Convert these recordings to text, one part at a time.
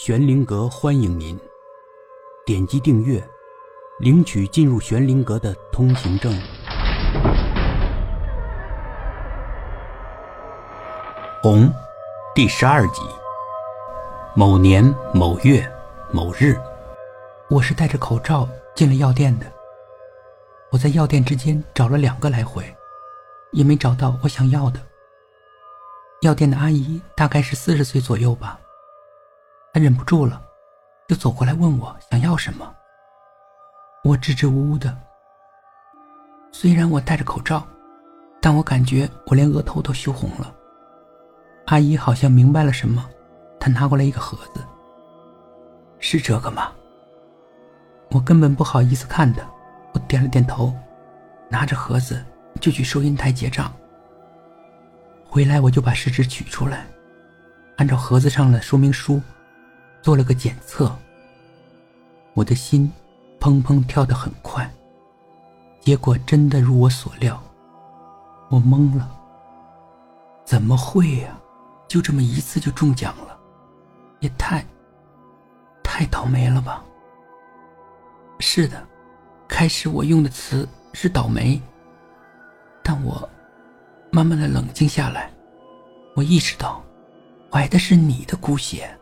玄灵阁欢迎您，点击订阅，领取进入玄灵阁的通行证。红，第十二集。某年某月某日，我是戴着口罩进了药店的。我在药店之间找了两个来回，也没找到我想要的。药店的阿姨大概是四十岁左右吧。忍不住了，就走过来问我想要什么。我支支吾吾的。虽然我戴着口罩，但我感觉我连额头都羞红了。阿姨好像明白了什么，她拿过来一个盒子。是这个吗？我根本不好意思看他，我点了点头，拿着盒子就去收银台结账。回来我就把试纸取出来，按照盒子上的说明书。做了个检测，我的心砰砰跳得很快，结果真的如我所料，我懵了。怎么会呀？就这么一次就中奖了，也太……太倒霉了吧？是的，开始我用的词是倒霉，但我慢慢的冷静下来，我意识到，怀的是你的骨血。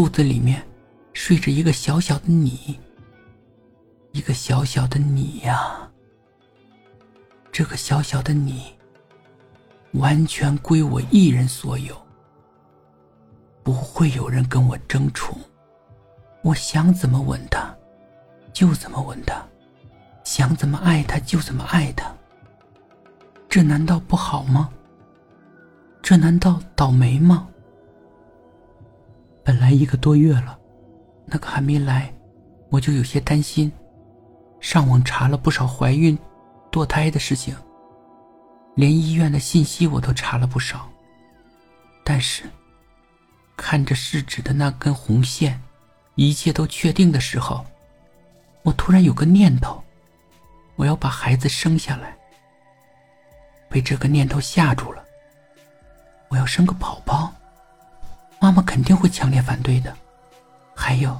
肚子里面睡着一个小小的你，一个小小的你呀。这个小小的你，完全归我一人所有，不会有人跟我争宠。我想怎么吻他，就怎么吻他；想怎么爱他，就怎么爱他。这难道不好吗？这难道倒霉吗？本来一个多月了，那个还没来，我就有些担心。上网查了不少怀孕、堕胎的事情，连医院的信息我都查了不少。但是，看着试纸的那根红线，一切都确定的时候，我突然有个念头：我要把孩子生下来。被这个念头吓住了。我要生个宝宝。妈妈肯定会强烈反对的，还有，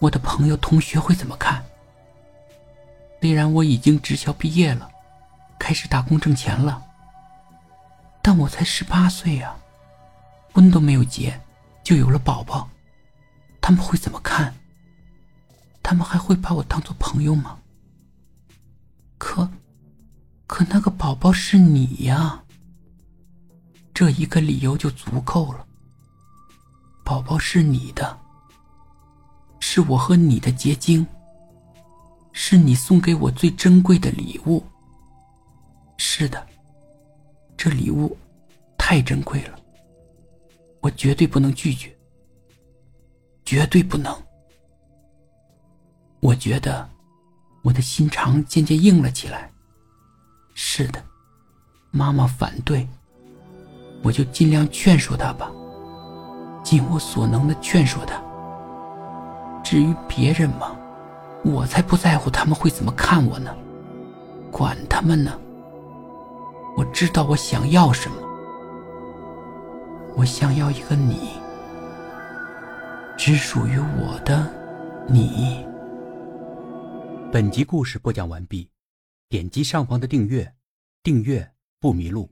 我的朋友、同学会怎么看？虽然我已经职校毕业了，开始打工挣钱了，但我才十八岁呀，婚都没有结，就有了宝宝，他们会怎么看？他们还会把我当做朋友吗？可，可那个宝宝是你呀，这一个理由就足够了。宝宝是你的，是我和你的结晶，是你送给我最珍贵的礼物。是的，这礼物太珍贵了，我绝对不能拒绝，绝对不能。我觉得我的心肠渐渐硬了起来。是的，妈妈反对，我就尽量劝说她吧。尽我所能的劝说他。至于别人嘛，我才不在乎他们会怎么看我呢，管他们呢。我知道我想要什么，我想要一个你，只属于我的你。本集故事播讲完毕，点击上方的订阅，订阅不迷路。